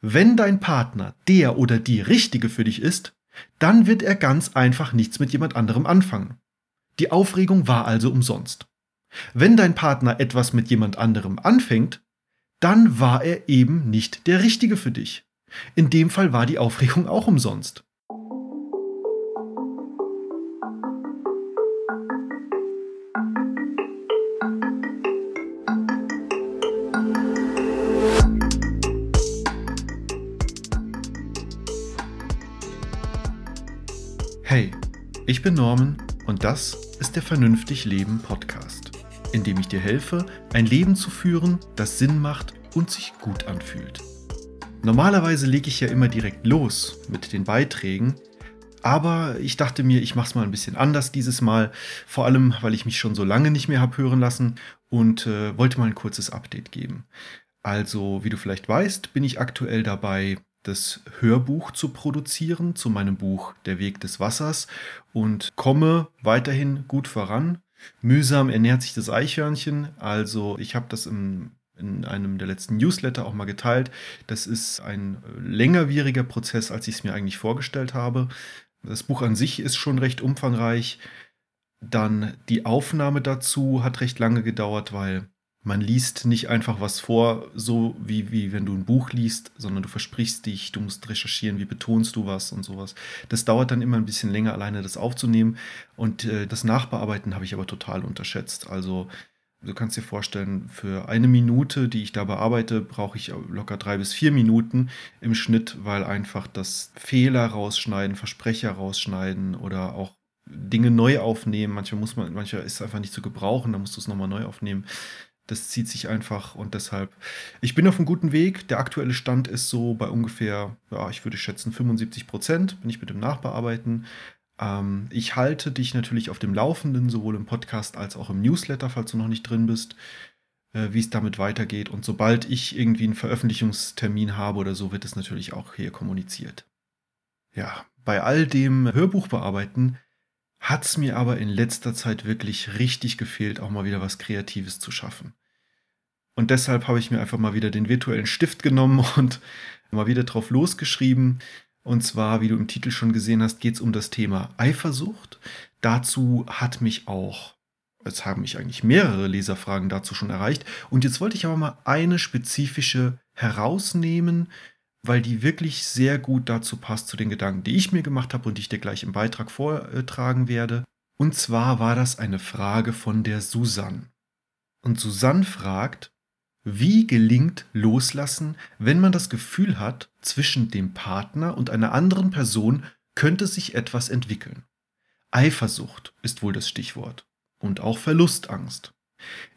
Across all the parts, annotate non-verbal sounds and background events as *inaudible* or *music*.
Wenn dein Partner der oder die Richtige für dich ist, dann wird er ganz einfach nichts mit jemand anderem anfangen. Die Aufregung war also umsonst. Wenn dein Partner etwas mit jemand anderem anfängt, dann war er eben nicht der Richtige für dich. In dem Fall war die Aufregung auch umsonst. Ich bin Norman und das ist der Vernünftig Leben Podcast, in dem ich dir helfe, ein Leben zu führen, das Sinn macht und sich gut anfühlt. Normalerweise lege ich ja immer direkt los mit den Beiträgen, aber ich dachte mir, ich mache es mal ein bisschen anders dieses Mal, vor allem weil ich mich schon so lange nicht mehr habe hören lassen und äh, wollte mal ein kurzes Update geben. Also, wie du vielleicht weißt, bin ich aktuell dabei, das Hörbuch zu produzieren zu meinem Buch Der Weg des Wassers und komme weiterhin gut voran. Mühsam ernährt sich das Eichhörnchen. Also ich habe das im, in einem der letzten Newsletter auch mal geteilt. Das ist ein längerwieriger Prozess, als ich es mir eigentlich vorgestellt habe. Das Buch an sich ist schon recht umfangreich. Dann die Aufnahme dazu hat recht lange gedauert, weil man liest nicht einfach was vor, so wie, wie wenn du ein Buch liest, sondern du versprichst dich, du musst recherchieren, wie betonst du was und sowas. Das dauert dann immer ein bisschen länger, alleine das aufzunehmen. Und äh, das Nachbearbeiten habe ich aber total unterschätzt. Also du kannst dir vorstellen, für eine Minute, die ich da bearbeite, brauche ich locker drei bis vier Minuten im Schnitt, weil einfach das Fehler rausschneiden, Versprecher rausschneiden oder auch Dinge neu aufnehmen. Manchmal muss man, manchmal ist es einfach nicht zu gebrauchen, da musst du es nochmal neu aufnehmen. Das zieht sich einfach und deshalb, ich bin auf einem guten Weg. Der aktuelle Stand ist so bei ungefähr, ja, ich würde schätzen 75 Prozent, bin ich mit dem Nachbearbeiten. Ähm, ich halte dich natürlich auf dem Laufenden, sowohl im Podcast als auch im Newsletter, falls du noch nicht drin bist, äh, wie es damit weitergeht. Und sobald ich irgendwie einen Veröffentlichungstermin habe oder so, wird es natürlich auch hier kommuniziert. Ja, bei all dem Hörbuch bearbeiten hat es mir aber in letzter Zeit wirklich richtig gefehlt, auch mal wieder was Kreatives zu schaffen. Und deshalb habe ich mir einfach mal wieder den virtuellen Stift genommen *laughs* und mal wieder drauf losgeschrieben. Und zwar, wie du im Titel schon gesehen hast, geht es um das Thema Eifersucht. Dazu hat mich auch, es haben mich eigentlich mehrere Leserfragen dazu schon erreicht. Und jetzt wollte ich aber mal eine spezifische herausnehmen, weil die wirklich sehr gut dazu passt zu den Gedanken, die ich mir gemacht habe und die ich dir gleich im Beitrag vortragen werde. Und zwar war das eine Frage von der Susanne. Und Susanne fragt, wie gelingt Loslassen, wenn man das Gefühl hat, zwischen dem Partner und einer anderen Person könnte sich etwas entwickeln? Eifersucht ist wohl das Stichwort. Und auch Verlustangst.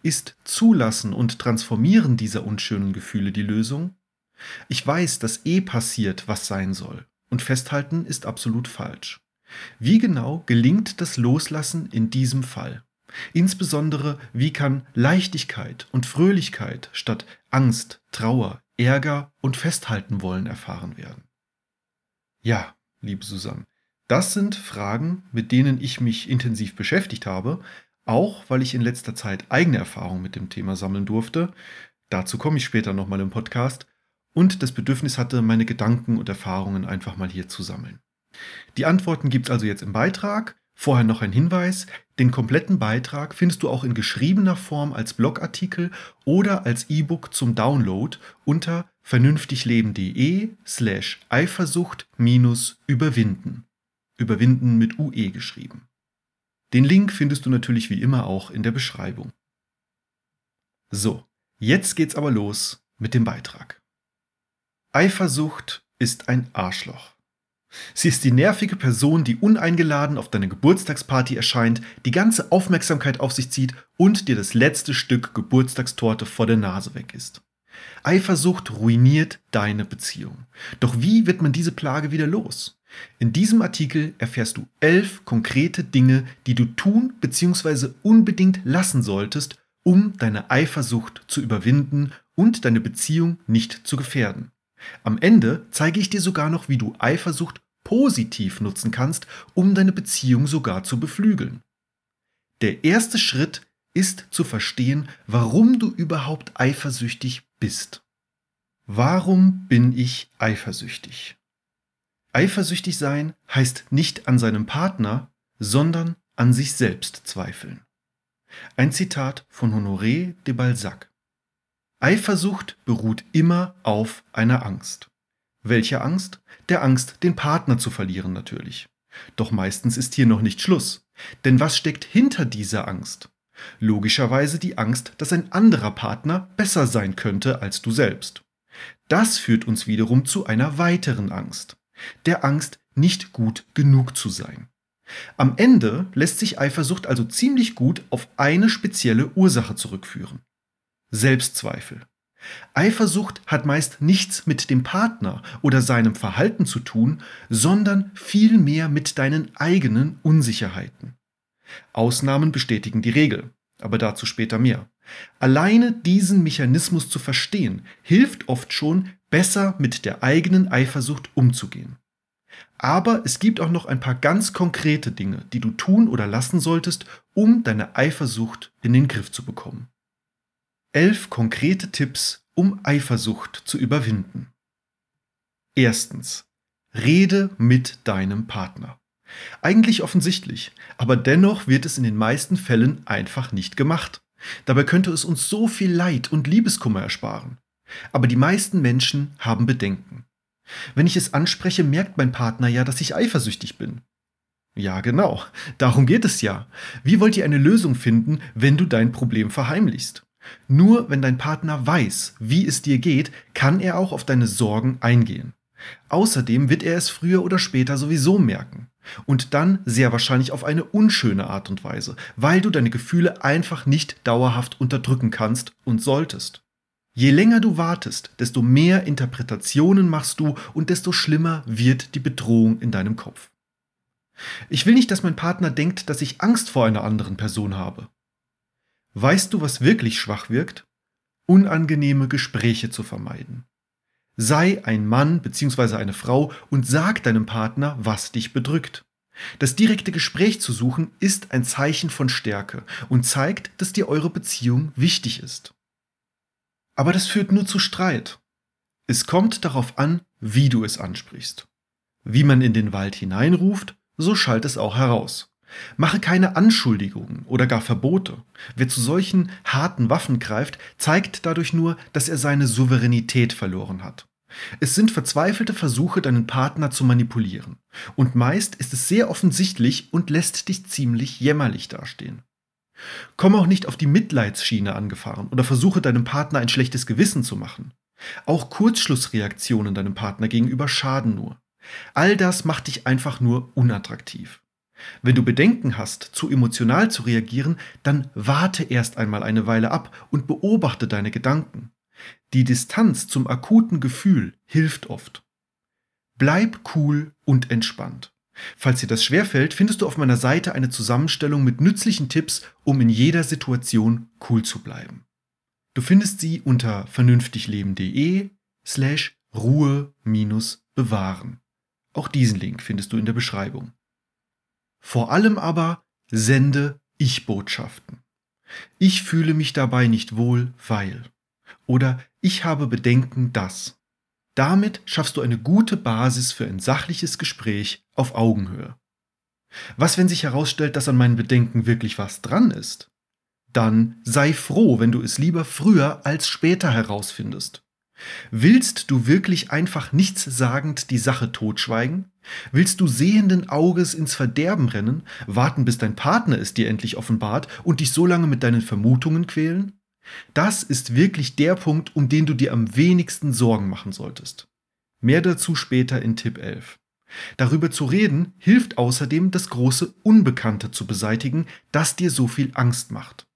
Ist Zulassen und Transformieren dieser unschönen Gefühle die Lösung? Ich weiß, dass eh passiert, was sein soll. Und festhalten ist absolut falsch. Wie genau gelingt das Loslassen in diesem Fall? Insbesondere, wie kann Leichtigkeit und Fröhlichkeit statt Angst, Trauer, Ärger und Festhalten wollen erfahren werden? Ja, liebe Susanne, das sind Fragen, mit denen ich mich intensiv beschäftigt habe, auch weil ich in letzter Zeit eigene Erfahrungen mit dem Thema sammeln durfte. Dazu komme ich später nochmal im Podcast und das Bedürfnis hatte, meine Gedanken und Erfahrungen einfach mal hier zu sammeln. Die Antworten gibt es also jetzt im Beitrag. Vorher noch ein Hinweis, den kompletten Beitrag findest du auch in geschriebener Form als Blogartikel oder als E-Book zum Download unter vernünftigleben.de slash Eifersucht minus überwinden. Überwinden mit UE geschrieben. Den Link findest du natürlich wie immer auch in der Beschreibung. So, jetzt geht's aber los mit dem Beitrag. Eifersucht ist ein Arschloch. Sie ist die nervige Person, die uneingeladen auf deine Geburtstagsparty erscheint, die ganze Aufmerksamkeit auf sich zieht und dir das letzte Stück Geburtstagstorte vor der Nase weg ist. Eifersucht ruiniert deine Beziehung. Doch wie wird man diese Plage wieder los? In diesem Artikel erfährst du elf konkrete Dinge, die du tun bzw. unbedingt lassen solltest, um deine Eifersucht zu überwinden und deine Beziehung nicht zu gefährden. Am Ende zeige ich dir sogar noch, wie du Eifersucht positiv nutzen kannst, um deine Beziehung sogar zu beflügeln. Der erste Schritt ist zu verstehen, warum du überhaupt eifersüchtig bist. Warum bin ich eifersüchtig? Eifersüchtig sein heißt nicht an seinem Partner, sondern an sich selbst zweifeln. Ein Zitat von Honoré de Balzac. Eifersucht beruht immer auf einer Angst. Welche Angst? Der Angst, den Partner zu verlieren natürlich. Doch meistens ist hier noch nicht Schluss. Denn was steckt hinter dieser Angst? Logischerweise die Angst, dass ein anderer Partner besser sein könnte als du selbst. Das führt uns wiederum zu einer weiteren Angst, der Angst, nicht gut genug zu sein. Am Ende lässt sich Eifersucht also ziemlich gut auf eine spezielle Ursache zurückführen. Selbstzweifel. Eifersucht hat meist nichts mit dem Partner oder seinem Verhalten zu tun, sondern vielmehr mit deinen eigenen Unsicherheiten. Ausnahmen bestätigen die Regel, aber dazu später mehr. Alleine diesen Mechanismus zu verstehen, hilft oft schon, besser mit der eigenen Eifersucht umzugehen. Aber es gibt auch noch ein paar ganz konkrete Dinge, die du tun oder lassen solltest, um deine Eifersucht in den Griff zu bekommen. Elf konkrete Tipps, um Eifersucht zu überwinden. Erstens. Rede mit deinem Partner. Eigentlich offensichtlich, aber dennoch wird es in den meisten Fällen einfach nicht gemacht. Dabei könnte es uns so viel Leid und Liebeskummer ersparen. Aber die meisten Menschen haben Bedenken. Wenn ich es anspreche, merkt mein Partner ja, dass ich eifersüchtig bin. Ja, genau, darum geht es ja. Wie wollt ihr eine Lösung finden, wenn du dein Problem verheimlichst? Nur wenn dein Partner weiß, wie es dir geht, kann er auch auf deine Sorgen eingehen. Außerdem wird er es früher oder später sowieso merken. Und dann sehr wahrscheinlich auf eine unschöne Art und Weise, weil du deine Gefühle einfach nicht dauerhaft unterdrücken kannst und solltest. Je länger du wartest, desto mehr Interpretationen machst du und desto schlimmer wird die Bedrohung in deinem Kopf. Ich will nicht, dass mein Partner denkt, dass ich Angst vor einer anderen Person habe. Weißt du, was wirklich schwach wirkt? Unangenehme Gespräche zu vermeiden. Sei ein Mann bzw. eine Frau und sag deinem Partner, was dich bedrückt. Das direkte Gespräch zu suchen ist ein Zeichen von Stärke und zeigt, dass dir eure Beziehung wichtig ist. Aber das führt nur zu Streit. Es kommt darauf an, wie du es ansprichst. Wie man in den Wald hineinruft, so schallt es auch heraus. Mache keine Anschuldigungen oder gar Verbote. Wer zu solchen harten Waffen greift, zeigt dadurch nur, dass er seine Souveränität verloren hat. Es sind verzweifelte Versuche, deinen Partner zu manipulieren. Und meist ist es sehr offensichtlich und lässt dich ziemlich jämmerlich dastehen. Komm auch nicht auf die Mitleidsschiene angefahren oder versuche deinem Partner ein schlechtes Gewissen zu machen. Auch Kurzschlussreaktionen deinem Partner gegenüber schaden nur. All das macht dich einfach nur unattraktiv. Wenn du Bedenken hast, zu emotional zu reagieren, dann warte erst einmal eine Weile ab und beobachte deine Gedanken. Die Distanz zum akuten Gefühl hilft oft. Bleib cool und entspannt. Falls dir das schwerfällt, findest du auf meiner Seite eine Zusammenstellung mit nützlichen Tipps, um in jeder Situation cool zu bleiben. Du findest sie unter vernünftigleben.de slash Ruhe minus bewahren. Auch diesen Link findest du in der Beschreibung. Vor allem aber sende Ich-Botschaften. Ich fühle mich dabei nicht wohl, weil. Oder ich habe Bedenken, dass. Damit schaffst du eine gute Basis für ein sachliches Gespräch auf Augenhöhe. Was, wenn sich herausstellt, dass an meinen Bedenken wirklich was dran ist? Dann sei froh, wenn du es lieber früher als später herausfindest. Willst du wirklich einfach nichtssagend die Sache totschweigen? Willst du sehenden Auges ins Verderben rennen, warten, bis dein Partner es dir endlich offenbart und dich so lange mit deinen Vermutungen quälen? Das ist wirklich der Punkt, um den du dir am wenigsten Sorgen machen solltest. Mehr dazu später in Tipp 11. Darüber zu reden hilft außerdem, das große Unbekannte zu beseitigen, das dir so viel Angst macht.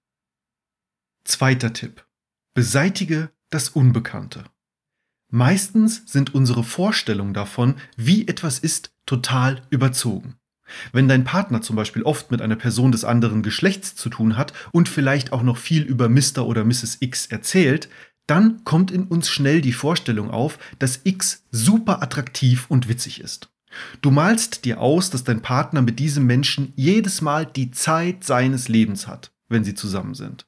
Zweiter Tipp. Beseitige das Unbekannte. Meistens sind unsere Vorstellungen davon, wie etwas ist, total überzogen. Wenn dein Partner zum Beispiel oft mit einer Person des anderen Geschlechts zu tun hat und vielleicht auch noch viel über Mr. oder Mrs. X erzählt, dann kommt in uns schnell die Vorstellung auf, dass X super attraktiv und witzig ist. Du malst dir aus, dass dein Partner mit diesem Menschen jedes Mal die Zeit seines Lebens hat, wenn sie zusammen sind.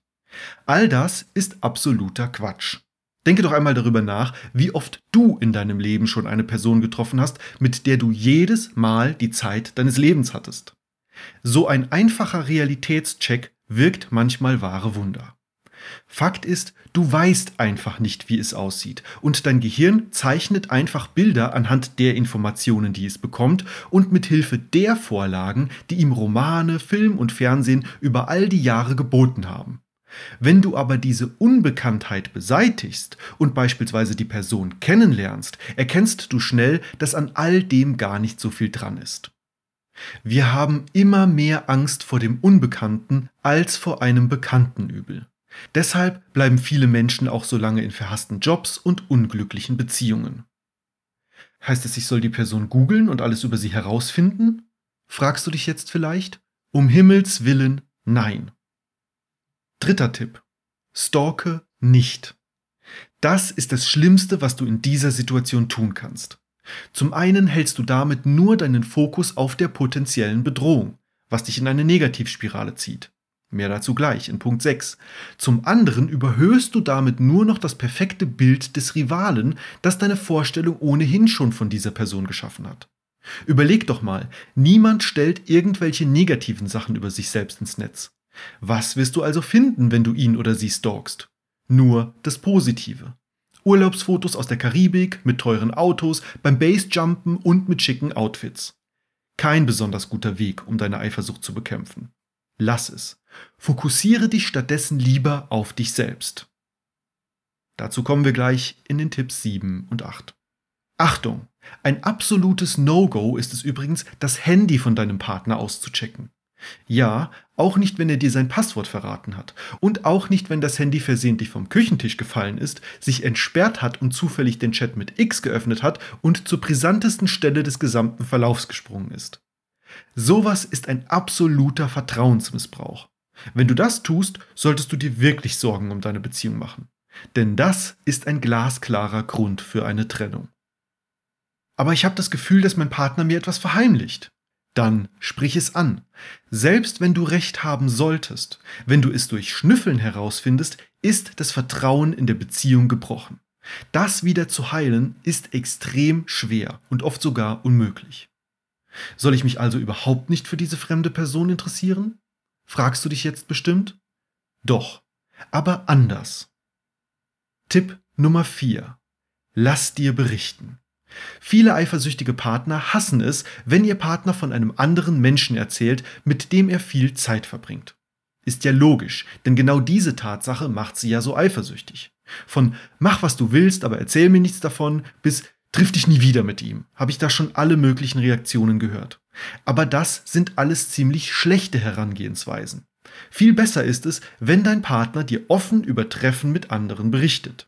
All das ist absoluter Quatsch. Denke doch einmal darüber nach, wie oft du in deinem Leben schon eine Person getroffen hast, mit der du jedes Mal die Zeit deines Lebens hattest. So ein einfacher Realitätscheck wirkt manchmal wahre Wunder. Fakt ist, du weißt einfach nicht, wie es aussieht, und dein Gehirn zeichnet einfach Bilder anhand der Informationen, die es bekommt, und mit Hilfe der Vorlagen, die ihm Romane, Film und Fernsehen über all die Jahre geboten haben. Wenn du aber diese Unbekanntheit beseitigst und beispielsweise die Person kennenlernst, erkennst du schnell, dass an all dem gar nicht so viel dran ist. Wir haben immer mehr Angst vor dem Unbekannten als vor einem bekannten Übel. Deshalb bleiben viele Menschen auch so lange in verhassten Jobs und unglücklichen Beziehungen. Heißt es, ich soll die Person googeln und alles über sie herausfinden? Fragst du dich jetzt vielleicht? Um Himmels willen, nein. Dritter Tipp. Stalke nicht. Das ist das Schlimmste, was du in dieser Situation tun kannst. Zum einen hältst du damit nur deinen Fokus auf der potenziellen Bedrohung, was dich in eine Negativspirale zieht. Mehr dazu gleich in Punkt 6. Zum anderen überhöhst du damit nur noch das perfekte Bild des Rivalen, das deine Vorstellung ohnehin schon von dieser Person geschaffen hat. Überleg doch mal, niemand stellt irgendwelche negativen Sachen über sich selbst ins Netz. Was wirst du also finden, wenn du ihn oder sie stalkst? Nur das Positive. Urlaubsfotos aus der Karibik mit teuren Autos, beim Basejumpen und mit schicken Outfits. Kein besonders guter Weg, um deine Eifersucht zu bekämpfen. Lass es. Fokussiere dich stattdessen lieber auf dich selbst. Dazu kommen wir gleich in den Tipps 7 und 8. Achtung! Ein absolutes No-Go ist es übrigens, das Handy von deinem Partner auszuchecken. Ja, auch nicht, wenn er dir sein Passwort verraten hat. Und auch nicht, wenn das Handy versehentlich vom Küchentisch gefallen ist, sich entsperrt hat und zufällig den Chat mit X geöffnet hat und zur brisantesten Stelle des gesamten Verlaufs gesprungen ist. Sowas ist ein absoluter Vertrauensmissbrauch. Wenn du das tust, solltest du dir wirklich Sorgen um deine Beziehung machen. Denn das ist ein glasklarer Grund für eine Trennung. Aber ich habe das Gefühl, dass mein Partner mir etwas verheimlicht. Dann sprich es an. Selbst wenn du recht haben solltest, wenn du es durch Schnüffeln herausfindest, ist das Vertrauen in der Beziehung gebrochen. Das wieder zu heilen ist extrem schwer und oft sogar unmöglich. Soll ich mich also überhaupt nicht für diese fremde Person interessieren? Fragst du dich jetzt bestimmt? Doch, aber anders. Tipp Nummer 4. Lass dir berichten. Viele eifersüchtige Partner hassen es, wenn ihr Partner von einem anderen Menschen erzählt, mit dem er viel Zeit verbringt. Ist ja logisch, denn genau diese Tatsache macht sie ja so eifersüchtig. Von mach was du willst, aber erzähl mir nichts davon, bis triff dich nie wieder mit ihm, habe ich da schon alle möglichen Reaktionen gehört. Aber das sind alles ziemlich schlechte Herangehensweisen. Viel besser ist es, wenn dein Partner dir offen über Treffen mit anderen berichtet.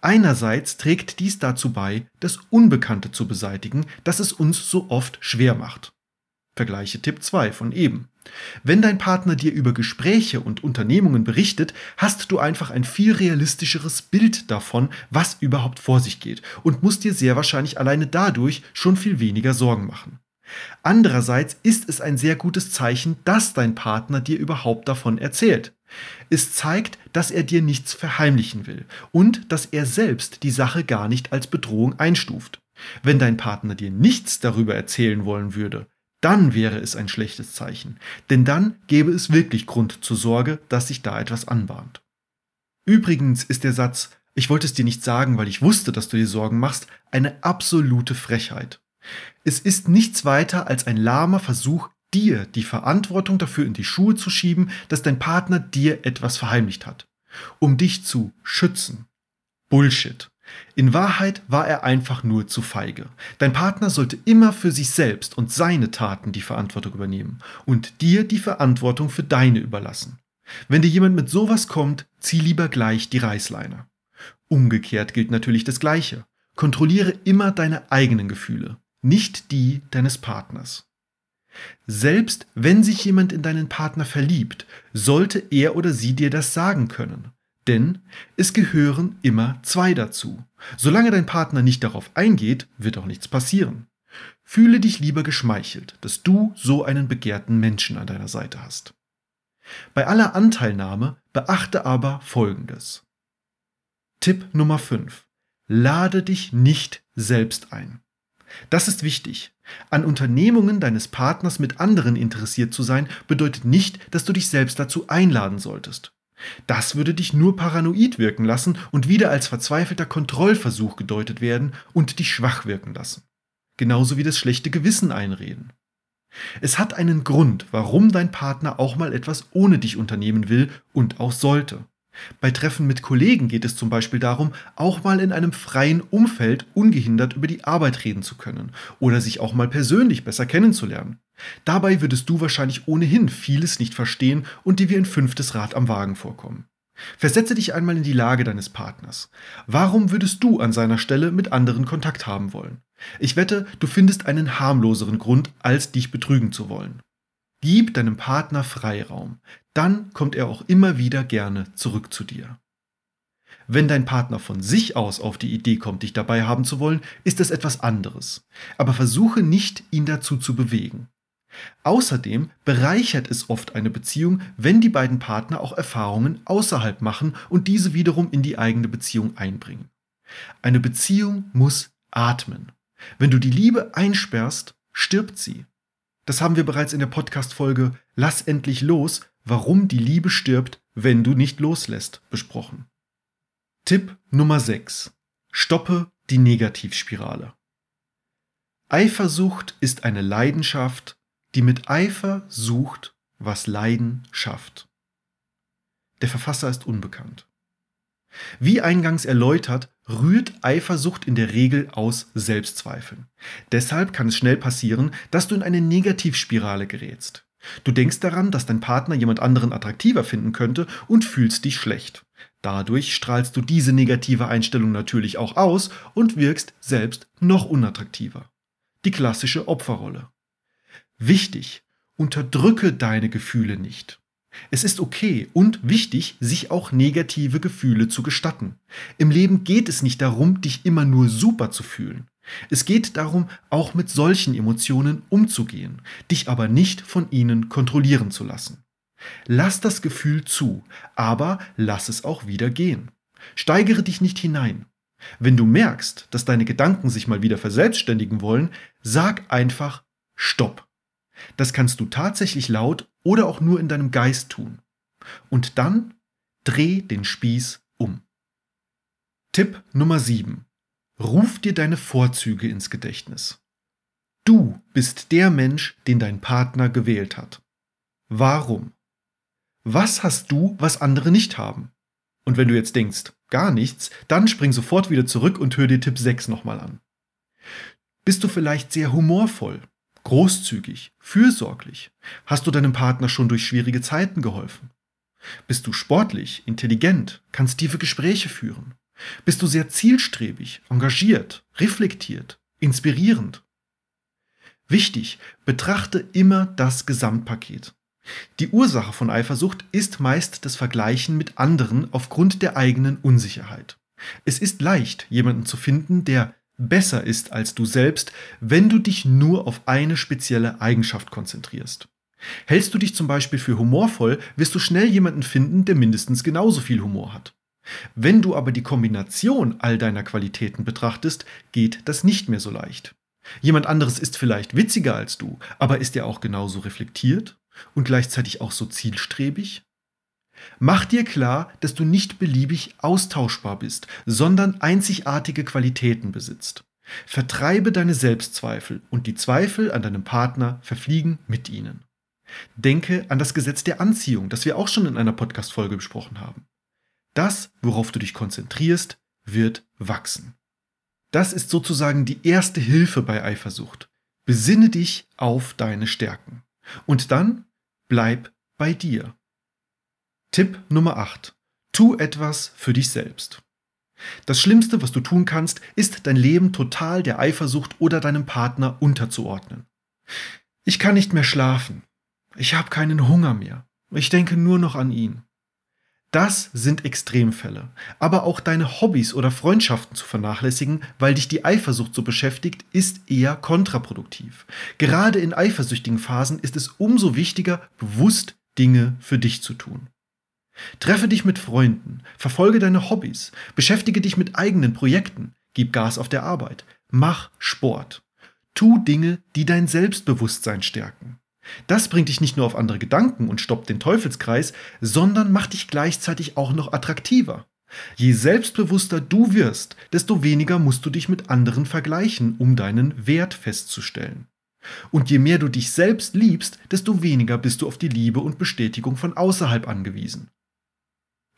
Einerseits trägt dies dazu bei, das Unbekannte zu beseitigen, das es uns so oft schwer macht. Vergleiche Tipp 2 von eben. Wenn dein Partner dir über Gespräche und Unternehmungen berichtet, hast du einfach ein viel realistischeres Bild davon, was überhaupt vor sich geht und musst dir sehr wahrscheinlich alleine dadurch schon viel weniger Sorgen machen. Andererseits ist es ein sehr gutes Zeichen, dass dein Partner dir überhaupt davon erzählt. Es zeigt, dass er dir nichts verheimlichen will und dass er selbst die Sache gar nicht als Bedrohung einstuft. Wenn dein Partner dir nichts darüber erzählen wollen würde, dann wäre es ein schlechtes Zeichen, denn dann gäbe es wirklich Grund zur Sorge, dass sich da etwas anbahnt. Übrigens ist der Satz, ich wollte es dir nicht sagen, weil ich wusste, dass du dir Sorgen machst, eine absolute Frechheit. Es ist nichts weiter als ein lahmer Versuch, dir die Verantwortung dafür in die Schuhe zu schieben, dass dein Partner dir etwas verheimlicht hat, um dich zu schützen. Bullshit. In Wahrheit war er einfach nur zu feige. Dein Partner sollte immer für sich selbst und seine Taten die Verantwortung übernehmen und dir die Verantwortung für deine überlassen. Wenn dir jemand mit sowas kommt, zieh lieber gleich die Reißleine. Umgekehrt gilt natürlich das Gleiche. Kontrolliere immer deine eigenen Gefühle, nicht die deines Partners. Selbst wenn sich jemand in deinen Partner verliebt, sollte er oder sie dir das sagen können. Denn es gehören immer zwei dazu. Solange dein Partner nicht darauf eingeht, wird auch nichts passieren. Fühle dich lieber geschmeichelt, dass du so einen begehrten Menschen an deiner Seite hast. Bei aller Anteilnahme beachte aber Folgendes. Tipp Nummer 5. Lade dich nicht selbst ein. Das ist wichtig. An Unternehmungen deines Partners mit anderen interessiert zu sein, bedeutet nicht, dass du dich selbst dazu einladen solltest. Das würde dich nur paranoid wirken lassen und wieder als verzweifelter Kontrollversuch gedeutet werden und dich schwach wirken lassen. Genauso wie das schlechte Gewissen einreden. Es hat einen Grund, warum dein Partner auch mal etwas ohne dich unternehmen will und auch sollte. Bei Treffen mit Kollegen geht es zum Beispiel darum, auch mal in einem freien Umfeld ungehindert über die Arbeit reden zu können oder sich auch mal persönlich besser kennenzulernen. Dabei würdest du wahrscheinlich ohnehin vieles nicht verstehen und dir wie ein fünftes Rad am Wagen vorkommen. Versetze dich einmal in die Lage deines Partners. Warum würdest du an seiner Stelle mit anderen Kontakt haben wollen? Ich wette, du findest einen harmloseren Grund, als dich betrügen zu wollen. Gib deinem Partner Freiraum, dann kommt er auch immer wieder gerne zurück zu dir. Wenn dein Partner von sich aus auf die Idee kommt, dich dabei haben zu wollen, ist es etwas anderes. Aber versuche nicht, ihn dazu zu bewegen. Außerdem bereichert es oft eine Beziehung, wenn die beiden Partner auch Erfahrungen außerhalb machen und diese wiederum in die eigene Beziehung einbringen. Eine Beziehung muss atmen. Wenn du die Liebe einsperrst, stirbt sie. Das haben wir bereits in der Podcast-Folge Lass endlich los, warum die Liebe stirbt, wenn du nicht loslässt, besprochen. Tipp Nummer 6. Stoppe die Negativspirale. Eifersucht ist eine Leidenschaft, die mit Eifer sucht, was Leiden schafft. Der Verfasser ist unbekannt. Wie eingangs erläutert, rührt Eifersucht in der Regel aus Selbstzweifeln. Deshalb kann es schnell passieren, dass du in eine Negativspirale gerätst. Du denkst daran, dass dein Partner jemand anderen attraktiver finden könnte und fühlst dich schlecht. Dadurch strahlst du diese negative Einstellung natürlich auch aus und wirkst selbst noch unattraktiver. Die klassische Opferrolle. Wichtig, unterdrücke deine Gefühle nicht. Es ist okay und wichtig, sich auch negative Gefühle zu gestatten. Im Leben geht es nicht darum, dich immer nur super zu fühlen. Es geht darum, auch mit solchen Emotionen umzugehen, dich aber nicht von ihnen kontrollieren zu lassen. Lass das Gefühl zu, aber lass es auch wieder gehen. Steigere dich nicht hinein. Wenn du merkst, dass deine Gedanken sich mal wieder verselbstständigen wollen, sag einfach Stopp. Das kannst du tatsächlich laut oder auch nur in deinem Geist tun. Und dann dreh den Spieß um. Tipp Nummer 7. Ruf dir deine Vorzüge ins Gedächtnis. Du bist der Mensch, den dein Partner gewählt hat. Warum? Was hast du, was andere nicht haben? Und wenn du jetzt denkst, gar nichts, dann spring sofort wieder zurück und hör dir Tipp 6 nochmal an. Bist du vielleicht sehr humorvoll, großzügig, fürsorglich? Hast du deinem Partner schon durch schwierige Zeiten geholfen? Bist du sportlich, intelligent, kannst tiefe Gespräche führen? Bist du sehr zielstrebig, engagiert, reflektiert, inspirierend? Wichtig, betrachte immer das Gesamtpaket. Die Ursache von Eifersucht ist meist das Vergleichen mit anderen aufgrund der eigenen Unsicherheit. Es ist leicht, jemanden zu finden, der besser ist als du selbst, wenn du dich nur auf eine spezielle Eigenschaft konzentrierst. Hältst du dich zum Beispiel für humorvoll, wirst du schnell jemanden finden, der mindestens genauso viel Humor hat. Wenn du aber die Kombination all deiner Qualitäten betrachtest, geht das nicht mehr so leicht. Jemand anderes ist vielleicht witziger als du, aber ist er auch genauso reflektiert und gleichzeitig auch so zielstrebig? Mach dir klar, dass du nicht beliebig austauschbar bist, sondern einzigartige Qualitäten besitzt. Vertreibe deine Selbstzweifel und die Zweifel an deinem Partner verfliegen mit ihnen. Denke an das Gesetz der Anziehung, das wir auch schon in einer Podcast-Folge besprochen haben. Das, worauf du dich konzentrierst, wird wachsen. Das ist sozusagen die erste Hilfe bei Eifersucht. Besinne dich auf deine Stärken. Und dann bleib bei dir. Tipp Nummer 8. Tu etwas für dich selbst. Das Schlimmste, was du tun kannst, ist dein Leben total der Eifersucht oder deinem Partner unterzuordnen. Ich kann nicht mehr schlafen. Ich habe keinen Hunger mehr. Ich denke nur noch an ihn. Das sind Extremfälle. Aber auch deine Hobbys oder Freundschaften zu vernachlässigen, weil dich die Eifersucht so beschäftigt, ist eher kontraproduktiv. Gerade in eifersüchtigen Phasen ist es umso wichtiger, bewusst Dinge für dich zu tun. Treffe dich mit Freunden, verfolge deine Hobbys, beschäftige dich mit eigenen Projekten, gib Gas auf der Arbeit, mach Sport. Tu Dinge, die dein Selbstbewusstsein stärken. Das bringt dich nicht nur auf andere Gedanken und stoppt den Teufelskreis, sondern macht dich gleichzeitig auch noch attraktiver. Je selbstbewusster du wirst, desto weniger musst du dich mit anderen vergleichen, um deinen Wert festzustellen. Und je mehr du dich selbst liebst, desto weniger bist du auf die Liebe und Bestätigung von außerhalb angewiesen.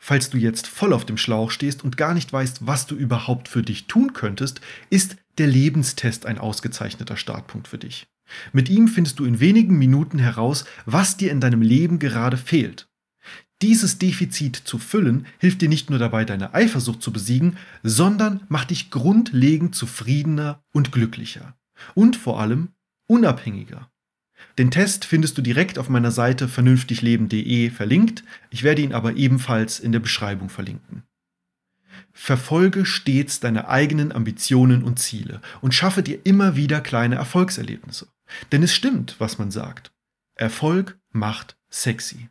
Falls du jetzt voll auf dem Schlauch stehst und gar nicht weißt, was du überhaupt für dich tun könntest, ist der Lebenstest ein ausgezeichneter Startpunkt für dich. Mit ihm findest du in wenigen Minuten heraus, was dir in deinem Leben gerade fehlt. Dieses Defizit zu füllen hilft dir nicht nur dabei, deine Eifersucht zu besiegen, sondern macht dich grundlegend zufriedener und glücklicher. Und vor allem unabhängiger. Den Test findest du direkt auf meiner Seite vernünftigleben.de verlinkt, ich werde ihn aber ebenfalls in der Beschreibung verlinken. Verfolge stets deine eigenen Ambitionen und Ziele und schaffe dir immer wieder kleine Erfolgserlebnisse. Denn es stimmt, was man sagt. Erfolg macht sexy.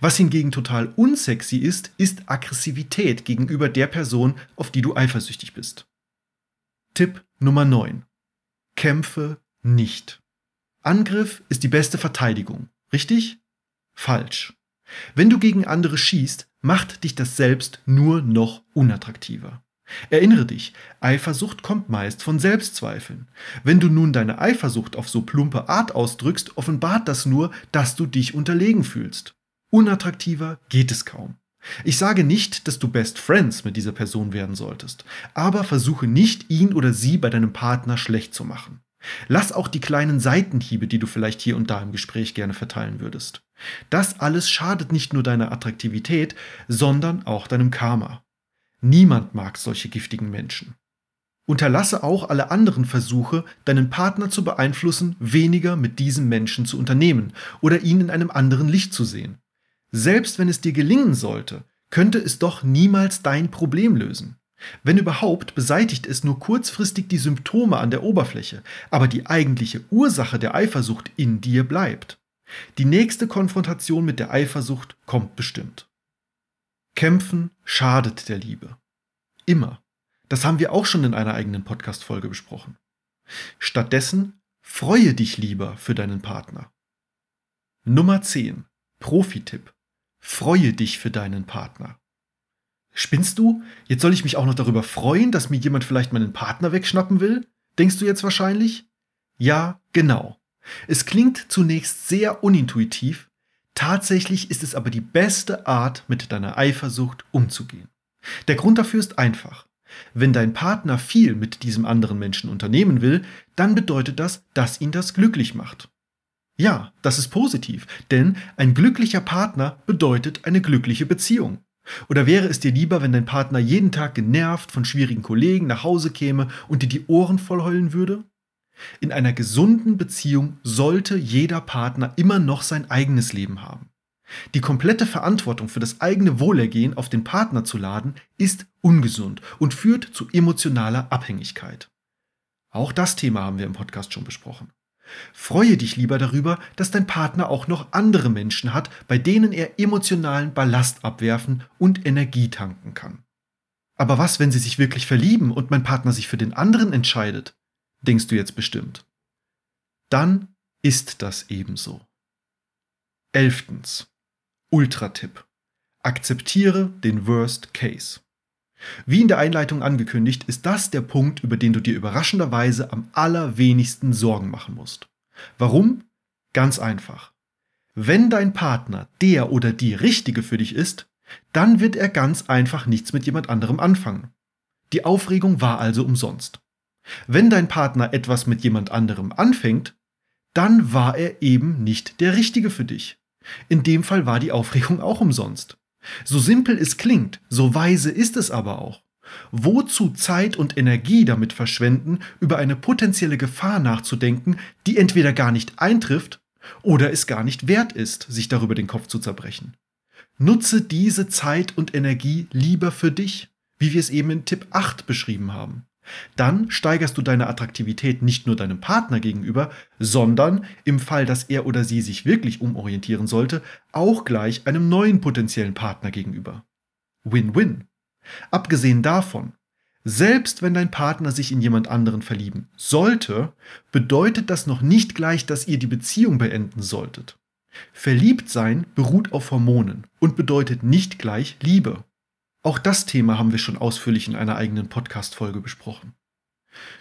Was hingegen total unsexy ist, ist Aggressivität gegenüber der Person, auf die du eifersüchtig bist. Tipp Nummer 9. Kämpfe nicht. Angriff ist die beste Verteidigung. Richtig? Falsch. Wenn du gegen andere schießt, macht dich das selbst nur noch unattraktiver. Erinnere dich, Eifersucht kommt meist von Selbstzweifeln. Wenn du nun deine Eifersucht auf so plumpe Art ausdrückst, offenbart das nur, dass du dich unterlegen fühlst. Unattraktiver geht es kaum. Ich sage nicht, dass du Best Friends mit dieser Person werden solltest, aber versuche nicht, ihn oder sie bei deinem Partner schlecht zu machen. Lass auch die kleinen Seitenhiebe, die du vielleicht hier und da im Gespräch gerne verteilen würdest. Das alles schadet nicht nur deiner Attraktivität, sondern auch deinem Karma. Niemand mag solche giftigen Menschen. Unterlasse auch alle anderen Versuche, deinen Partner zu beeinflussen, weniger mit diesem Menschen zu unternehmen oder ihn in einem anderen Licht zu sehen. Selbst wenn es dir gelingen sollte, könnte es doch niemals dein Problem lösen. Wenn überhaupt, beseitigt es nur kurzfristig die Symptome an der Oberfläche, aber die eigentliche Ursache der Eifersucht in dir bleibt. Die nächste Konfrontation mit der Eifersucht kommt bestimmt. Kämpfen schadet der Liebe. Immer. Das haben wir auch schon in einer eigenen Podcast-Folge besprochen. Stattdessen freue dich lieber für deinen Partner. Nummer 10. Profi-Tipp. Freue dich für deinen Partner. Spinnst du? Jetzt soll ich mich auch noch darüber freuen, dass mir jemand vielleicht meinen Partner wegschnappen will? Denkst du jetzt wahrscheinlich? Ja, genau. Es klingt zunächst sehr unintuitiv, tatsächlich ist es aber die beste Art, mit deiner Eifersucht umzugehen. Der Grund dafür ist einfach. Wenn dein Partner viel mit diesem anderen Menschen unternehmen will, dann bedeutet das, dass ihn das glücklich macht. Ja, das ist positiv, denn ein glücklicher Partner bedeutet eine glückliche Beziehung. Oder wäre es dir lieber, wenn dein Partner jeden Tag genervt von schwierigen Kollegen nach Hause käme und dir die Ohren voll heulen würde? In einer gesunden Beziehung sollte jeder Partner immer noch sein eigenes Leben haben. Die komplette Verantwortung für das eigene Wohlergehen auf den Partner zu laden, ist ungesund und führt zu emotionaler Abhängigkeit. Auch das Thema haben wir im Podcast schon besprochen. Freue dich lieber darüber, dass dein Partner auch noch andere Menschen hat, bei denen er emotionalen Ballast abwerfen und Energie tanken kann. Aber was, wenn sie sich wirklich verlieben und mein Partner sich für den anderen entscheidet? Denkst du jetzt bestimmt. Dann ist das ebenso. Elftens. Ultratipp. Akzeptiere den Worst Case. Wie in der Einleitung angekündigt, ist das der Punkt, über den du dir überraschenderweise am allerwenigsten Sorgen machen musst. Warum? Ganz einfach. Wenn dein Partner der oder die Richtige für dich ist, dann wird er ganz einfach nichts mit jemand anderem anfangen. Die Aufregung war also umsonst. Wenn dein Partner etwas mit jemand anderem anfängt, dann war er eben nicht der Richtige für dich. In dem Fall war die Aufregung auch umsonst. So simpel es klingt, so weise ist es aber auch. Wozu Zeit und Energie damit verschwenden, über eine potenzielle Gefahr nachzudenken, die entweder gar nicht eintrifft oder es gar nicht wert ist, sich darüber den Kopf zu zerbrechen? Nutze diese Zeit und Energie lieber für dich, wie wir es eben in Tipp 8 beschrieben haben. Dann steigerst du deine Attraktivität nicht nur deinem Partner gegenüber, sondern im Fall, dass er oder sie sich wirklich umorientieren sollte, auch gleich einem neuen potenziellen Partner gegenüber. Win-win. Abgesehen davon, selbst wenn dein Partner sich in jemand anderen verlieben sollte, bedeutet das noch nicht gleich, dass ihr die Beziehung beenden solltet. Verliebt sein beruht auf Hormonen und bedeutet nicht gleich Liebe. Auch das Thema haben wir schon ausführlich in einer eigenen Podcast-Folge besprochen.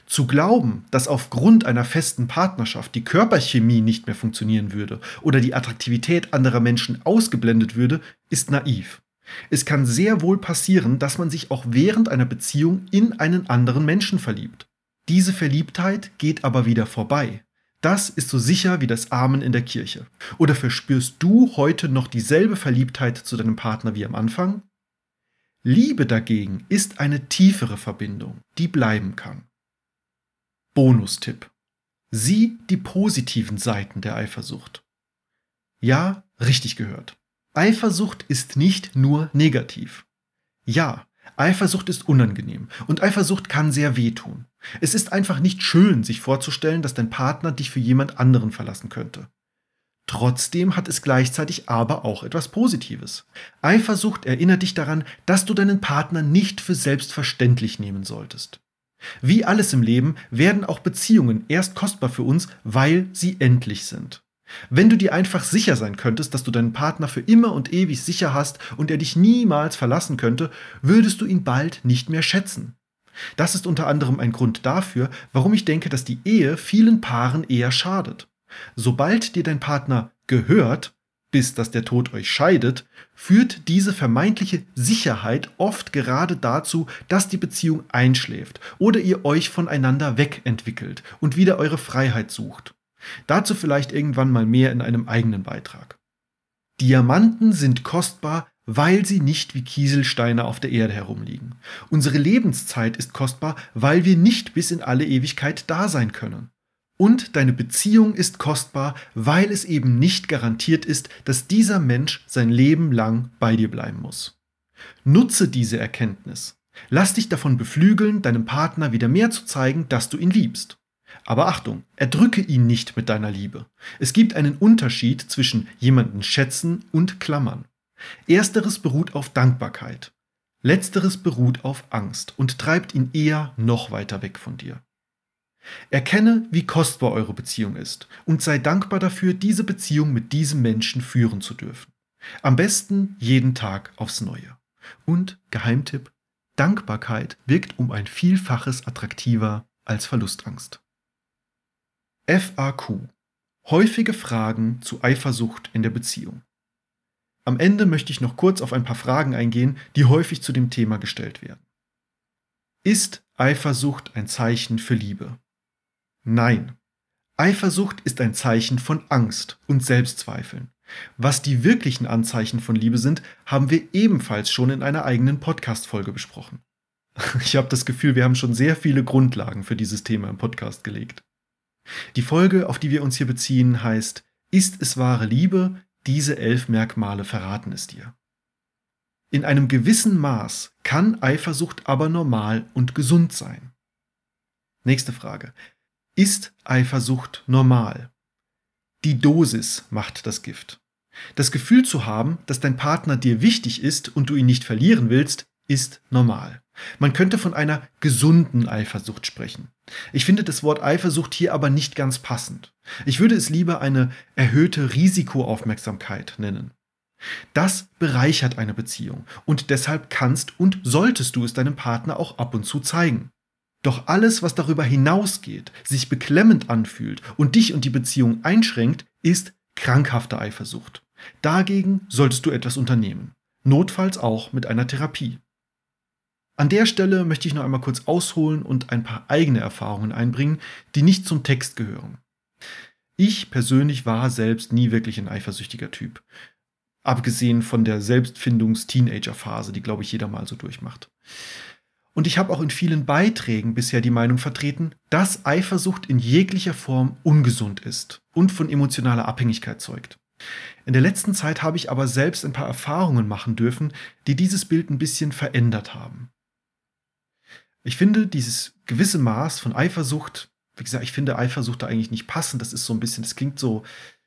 Zu glauben, dass aufgrund einer festen Partnerschaft die Körperchemie nicht mehr funktionieren würde oder die Attraktivität anderer Menschen ausgeblendet würde, ist naiv. Es kann sehr wohl passieren, dass man sich auch während einer Beziehung in einen anderen Menschen verliebt. Diese Verliebtheit geht aber wieder vorbei. Das ist so sicher wie das Amen in der Kirche. Oder verspürst du heute noch dieselbe Verliebtheit zu deinem Partner wie am Anfang? Liebe dagegen ist eine tiefere Verbindung, die bleiben kann. Bonustipp. Sieh die positiven Seiten der Eifersucht. Ja, richtig gehört. Eifersucht ist nicht nur negativ. Ja, Eifersucht ist unangenehm und Eifersucht kann sehr wehtun. Es ist einfach nicht schön, sich vorzustellen, dass dein Partner dich für jemand anderen verlassen könnte. Trotzdem hat es gleichzeitig aber auch etwas Positives. Eifersucht erinnert dich daran, dass du deinen Partner nicht für selbstverständlich nehmen solltest. Wie alles im Leben werden auch Beziehungen erst kostbar für uns, weil sie endlich sind. Wenn du dir einfach sicher sein könntest, dass du deinen Partner für immer und ewig sicher hast und er dich niemals verlassen könnte, würdest du ihn bald nicht mehr schätzen. Das ist unter anderem ein Grund dafür, warum ich denke, dass die Ehe vielen Paaren eher schadet. Sobald dir dein Partner gehört, bis dass der Tod euch scheidet, führt diese vermeintliche Sicherheit oft gerade dazu, dass die Beziehung einschläft oder ihr euch voneinander wegentwickelt und wieder eure Freiheit sucht. Dazu vielleicht irgendwann mal mehr in einem eigenen Beitrag. Diamanten sind kostbar, weil sie nicht wie Kieselsteine auf der Erde herumliegen. Unsere Lebenszeit ist kostbar, weil wir nicht bis in alle Ewigkeit da sein können. Und deine Beziehung ist kostbar, weil es eben nicht garantiert ist, dass dieser Mensch sein Leben lang bei dir bleiben muss. Nutze diese Erkenntnis. Lass dich davon beflügeln, deinem Partner wieder mehr zu zeigen, dass du ihn liebst. Aber Achtung, erdrücke ihn nicht mit deiner Liebe. Es gibt einen Unterschied zwischen jemanden schätzen und klammern. Ersteres beruht auf Dankbarkeit. Letzteres beruht auf Angst und treibt ihn eher noch weiter weg von dir. Erkenne, wie kostbar eure Beziehung ist und sei dankbar dafür, diese Beziehung mit diesem Menschen führen zu dürfen. Am besten jeden Tag aufs Neue. Und Geheimtipp, Dankbarkeit wirkt um ein Vielfaches attraktiver als Verlustangst. FAQ. Häufige Fragen zu Eifersucht in der Beziehung. Am Ende möchte ich noch kurz auf ein paar Fragen eingehen, die häufig zu dem Thema gestellt werden. Ist Eifersucht ein Zeichen für Liebe? Nein. Eifersucht ist ein Zeichen von Angst und Selbstzweifeln. Was die wirklichen Anzeichen von Liebe sind, haben wir ebenfalls schon in einer eigenen Podcast-Folge besprochen. *laughs* Ich habe das Gefühl, wir haben schon sehr viele Grundlagen für dieses Thema im Podcast gelegt. Die Folge, auf die wir uns hier beziehen, heißt Ist es wahre Liebe? Diese elf Merkmale verraten es dir. In einem gewissen Maß kann Eifersucht aber normal und gesund sein. Nächste Frage. Ist Eifersucht normal? Die Dosis macht das Gift. Das Gefühl zu haben, dass dein Partner dir wichtig ist und du ihn nicht verlieren willst, ist normal. Man könnte von einer gesunden Eifersucht sprechen. Ich finde das Wort Eifersucht hier aber nicht ganz passend. Ich würde es lieber eine erhöhte Risikoaufmerksamkeit nennen. Das bereichert eine Beziehung und deshalb kannst und solltest du es deinem Partner auch ab und zu zeigen. Doch alles, was darüber hinausgeht, sich beklemmend anfühlt und dich und die Beziehung einschränkt, ist krankhafte Eifersucht. Dagegen solltest du etwas unternehmen. Notfalls auch mit einer Therapie. An der Stelle möchte ich noch einmal kurz ausholen und ein paar eigene Erfahrungen einbringen, die nicht zum Text gehören. Ich persönlich war selbst nie wirklich ein eifersüchtiger Typ. Abgesehen von der Selbstfindungs-Teenager-Phase, die, glaube ich, jeder mal so durchmacht. Und ich habe auch in vielen Beiträgen bisher die Meinung vertreten, dass Eifersucht in jeglicher Form ungesund ist und von emotionaler Abhängigkeit zeugt. In der letzten Zeit habe ich aber selbst ein paar Erfahrungen machen dürfen, die dieses Bild ein bisschen verändert haben. Ich finde dieses gewisse Maß von Eifersucht, wie gesagt, ich finde Eifersucht da eigentlich nicht passend. Das ist so ein bisschen, das klingt so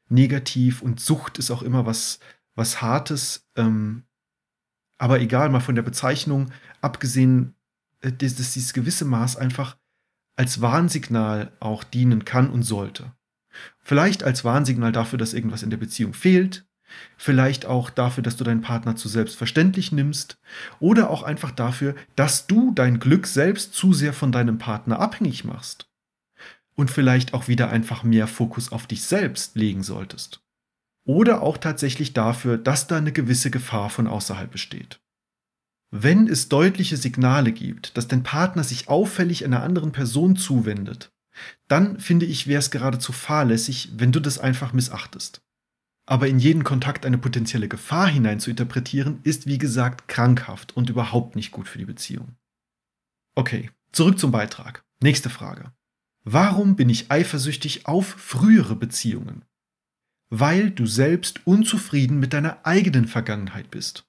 negativ und Sucht ist auch immer was, was Hartes. Ähm, aber egal, mal von der Bezeichnung abgesehen, dass, dass dieses gewisse Maß einfach als Warnsignal auch dienen kann und sollte. Vielleicht als Warnsignal dafür, dass irgendwas in der Beziehung fehlt, vielleicht auch dafür, dass du deinen Partner zu selbstverständlich nimmst oder auch einfach dafür, dass du dein Glück selbst zu sehr von deinem Partner abhängig machst und vielleicht auch wieder einfach mehr Fokus auf dich selbst legen solltest. Oder auch tatsächlich dafür, dass da eine gewisse Gefahr von außerhalb besteht. Wenn es deutliche Signale gibt, dass dein Partner sich auffällig einer anderen Person zuwendet, dann finde ich, wäre es geradezu fahrlässig, wenn du das einfach missachtest. Aber in jeden Kontakt eine potenzielle Gefahr hinein zu interpretieren, ist wie gesagt krankhaft und überhaupt nicht gut für die Beziehung. Okay, zurück zum Beitrag. Nächste Frage. Warum bin ich eifersüchtig auf frühere Beziehungen? Weil du selbst unzufrieden mit deiner eigenen Vergangenheit bist.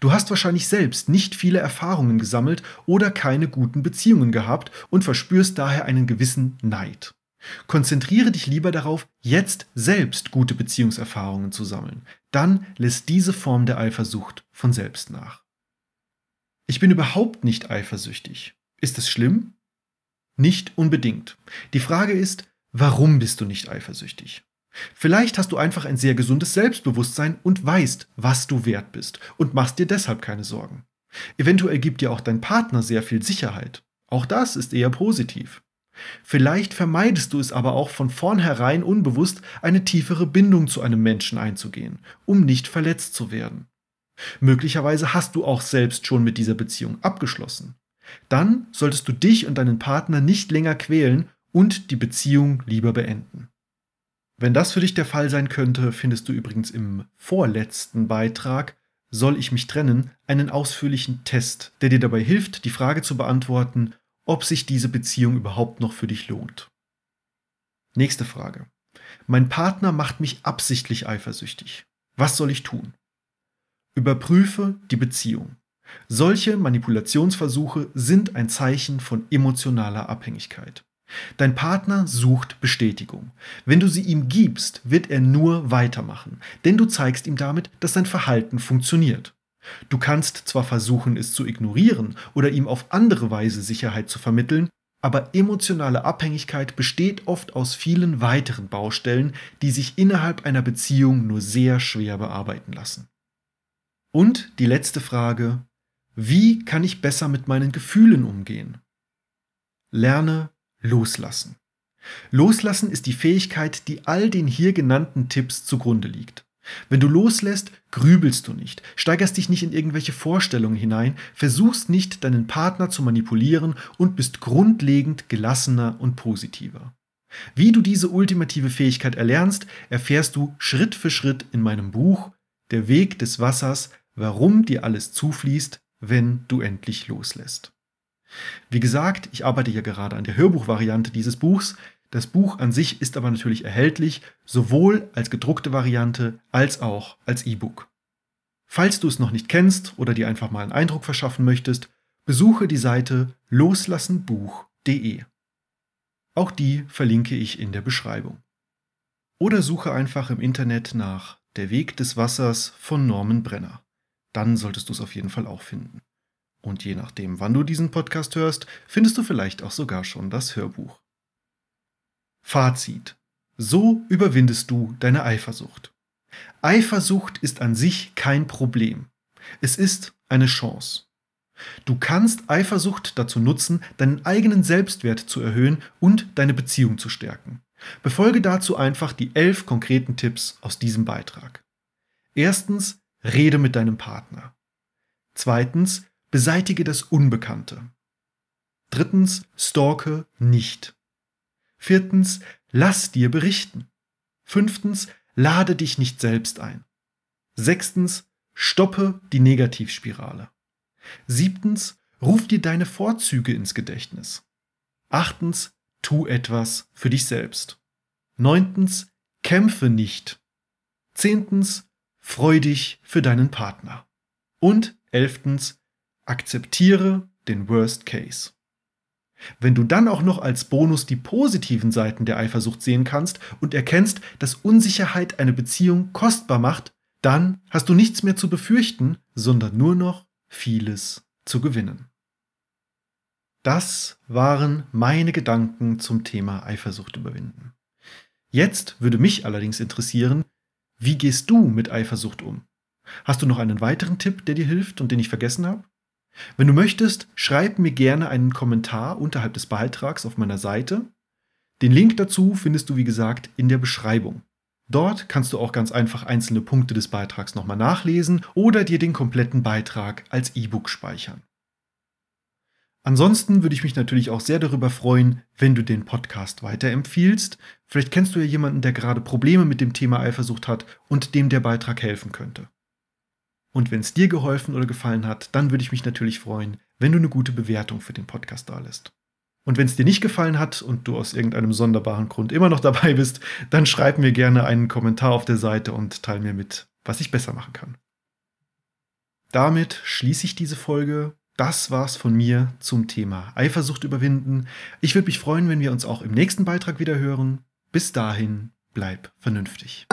Du hast wahrscheinlich selbst nicht viele Erfahrungen gesammelt oder keine guten Beziehungen gehabt und verspürst daher einen gewissen Neid. Konzentriere dich lieber darauf, jetzt selbst gute Beziehungserfahrungen zu sammeln. Dann lässt diese Form der Eifersucht von selbst nach. Ich bin überhaupt nicht eifersüchtig. Ist es schlimm? Nicht unbedingt. Die Frage ist, warum bist du nicht eifersüchtig? Vielleicht hast du einfach ein sehr gesundes Selbstbewusstsein und weißt, was du wert bist und machst dir deshalb keine Sorgen. Eventuell gibt dir auch dein Partner sehr viel Sicherheit. Auch das ist eher positiv. Vielleicht vermeidest du es aber auch von vornherein unbewusst, eine tiefere Bindung zu einem Menschen einzugehen, um nicht verletzt zu werden. Möglicherweise hast du auch selbst schon mit dieser Beziehung abgeschlossen. Dann solltest du dich und deinen Partner nicht länger quälen und die Beziehung lieber beenden. Wenn das für dich der Fall sein könnte, findest du übrigens im vorletzten Beitrag Soll ich mich trennen? einen ausführlichen Test, der dir dabei hilft, die Frage zu beantworten, ob sich diese Beziehung überhaupt noch für dich lohnt. Nächste Frage. Mein Partner macht mich absichtlich eifersüchtig. Was soll ich tun? Überprüfe die Beziehung. Solche Manipulationsversuche sind ein Zeichen von emotionaler Abhängigkeit. Dein Partner sucht Bestätigung. Wenn du sie ihm gibst, wird er nur weitermachen, denn du zeigst ihm damit, dass sein Verhalten funktioniert. Du kannst zwar versuchen, es zu ignorieren oder ihm auf andere Weise Sicherheit zu vermitteln, aber emotionale Abhängigkeit besteht oft aus vielen weiteren Baustellen, die sich innerhalb einer Beziehung nur sehr schwer bearbeiten lassen. Und die letzte Frage, wie kann ich besser mit meinen Gefühlen umgehen? Lerne loslassen. Loslassen ist die Fähigkeit, die all den hier genannten Tipps zugrunde liegt. Wenn du loslässt, grübelst du nicht, steigerst dich nicht in irgendwelche Vorstellungen hinein, versuchst nicht, deinen Partner zu manipulieren und bist grundlegend gelassener und positiver. Wie du diese ultimative Fähigkeit erlernst, erfährst du Schritt für Schritt in meinem Buch Der Weg des Wassers, warum dir alles zufließt, wenn du endlich loslässt. Wie gesagt, ich arbeite ja gerade an der Hörbuchvariante dieses Buchs. Das Buch an sich ist aber natürlich erhältlich, sowohl als gedruckte Variante als auch als E-Book. Falls du es noch nicht kennst oder dir einfach mal einen Eindruck verschaffen möchtest, besuche die Seite loslassenbuch.de. Auch die verlinke ich in der Beschreibung. Oder suche einfach im Internet nach Der Weg des Wassers von Norman Brenner. Dann solltest du es auf jeden Fall auch finden. Und je nachdem, wann du diesen Podcast hörst, findest du vielleicht auch sogar schon das Hörbuch. Fazit. So überwindest du deine Eifersucht. Eifersucht ist an sich kein Problem. Es ist eine Chance. Du kannst Eifersucht dazu nutzen, deinen eigenen Selbstwert zu erhöhen und deine Beziehung zu stärken. Befolge dazu einfach die elf konkreten Tipps aus diesem Beitrag. Erstens, rede mit deinem Partner. Zweitens, Beseitige das Unbekannte. Drittens, stalke nicht. Viertens, lass dir berichten. Fünftens, lade dich nicht selbst ein. Sechstens, stoppe die Negativspirale. Siebtens, ruf dir deine Vorzüge ins Gedächtnis. Achtens, tu etwas für dich selbst. Neuntens, kämpfe nicht. Zehntens, freu dich für deinen Partner. Und elftens, Akzeptiere den Worst Case. Wenn du dann auch noch als Bonus die positiven Seiten der Eifersucht sehen kannst und erkennst, dass Unsicherheit eine Beziehung kostbar macht, dann hast du nichts mehr zu befürchten, sondern nur noch vieles zu gewinnen. Das waren meine Gedanken zum Thema Eifersucht überwinden. Jetzt würde mich allerdings interessieren, wie gehst du mit Eifersucht um? Hast du noch einen weiteren Tipp, der dir hilft und den ich vergessen habe? Wenn du möchtest, schreib mir gerne einen Kommentar unterhalb des Beitrags auf meiner Seite. Den Link dazu findest du, wie gesagt, in der Beschreibung. Dort kannst du auch ganz einfach einzelne Punkte des Beitrags nochmal nachlesen oder dir den kompletten Beitrag als E-Book speichern. Ansonsten würde ich mich natürlich auch sehr darüber freuen, wenn du den Podcast weiterempfiehlst. Vielleicht kennst du ja jemanden, der gerade Probleme mit dem Thema Eifersucht hat und dem der Beitrag helfen könnte. Und wenn es dir geholfen oder gefallen hat, dann würde ich mich natürlich freuen, wenn du eine gute Bewertung für den Podcast da lässt. Und wenn es dir nicht gefallen hat und du aus irgendeinem sonderbaren Grund immer noch *laughs* dabei bist, dann schreib mir gerne einen Kommentar auf der Seite und teile mir mit, was ich besser machen kann. Damit schließe ich diese Folge. Das war's von mir zum Thema Eifersucht überwinden. Ich würde mich freuen, wenn wir uns auch im nächsten Beitrag wieder hören. Bis dahin, bleib vernünftig.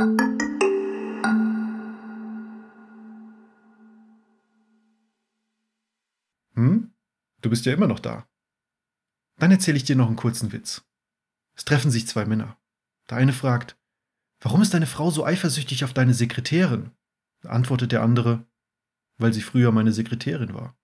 Hm? Du bist ja immer noch da. Dann erzähle ich dir noch einen kurzen Witz. Es treffen sich zwei Männer. Der eine fragt, warum ist deine Frau so eifersüchtig auf deine Sekretärin? Antwortet der andere, weil sie früher meine Sekretärin war.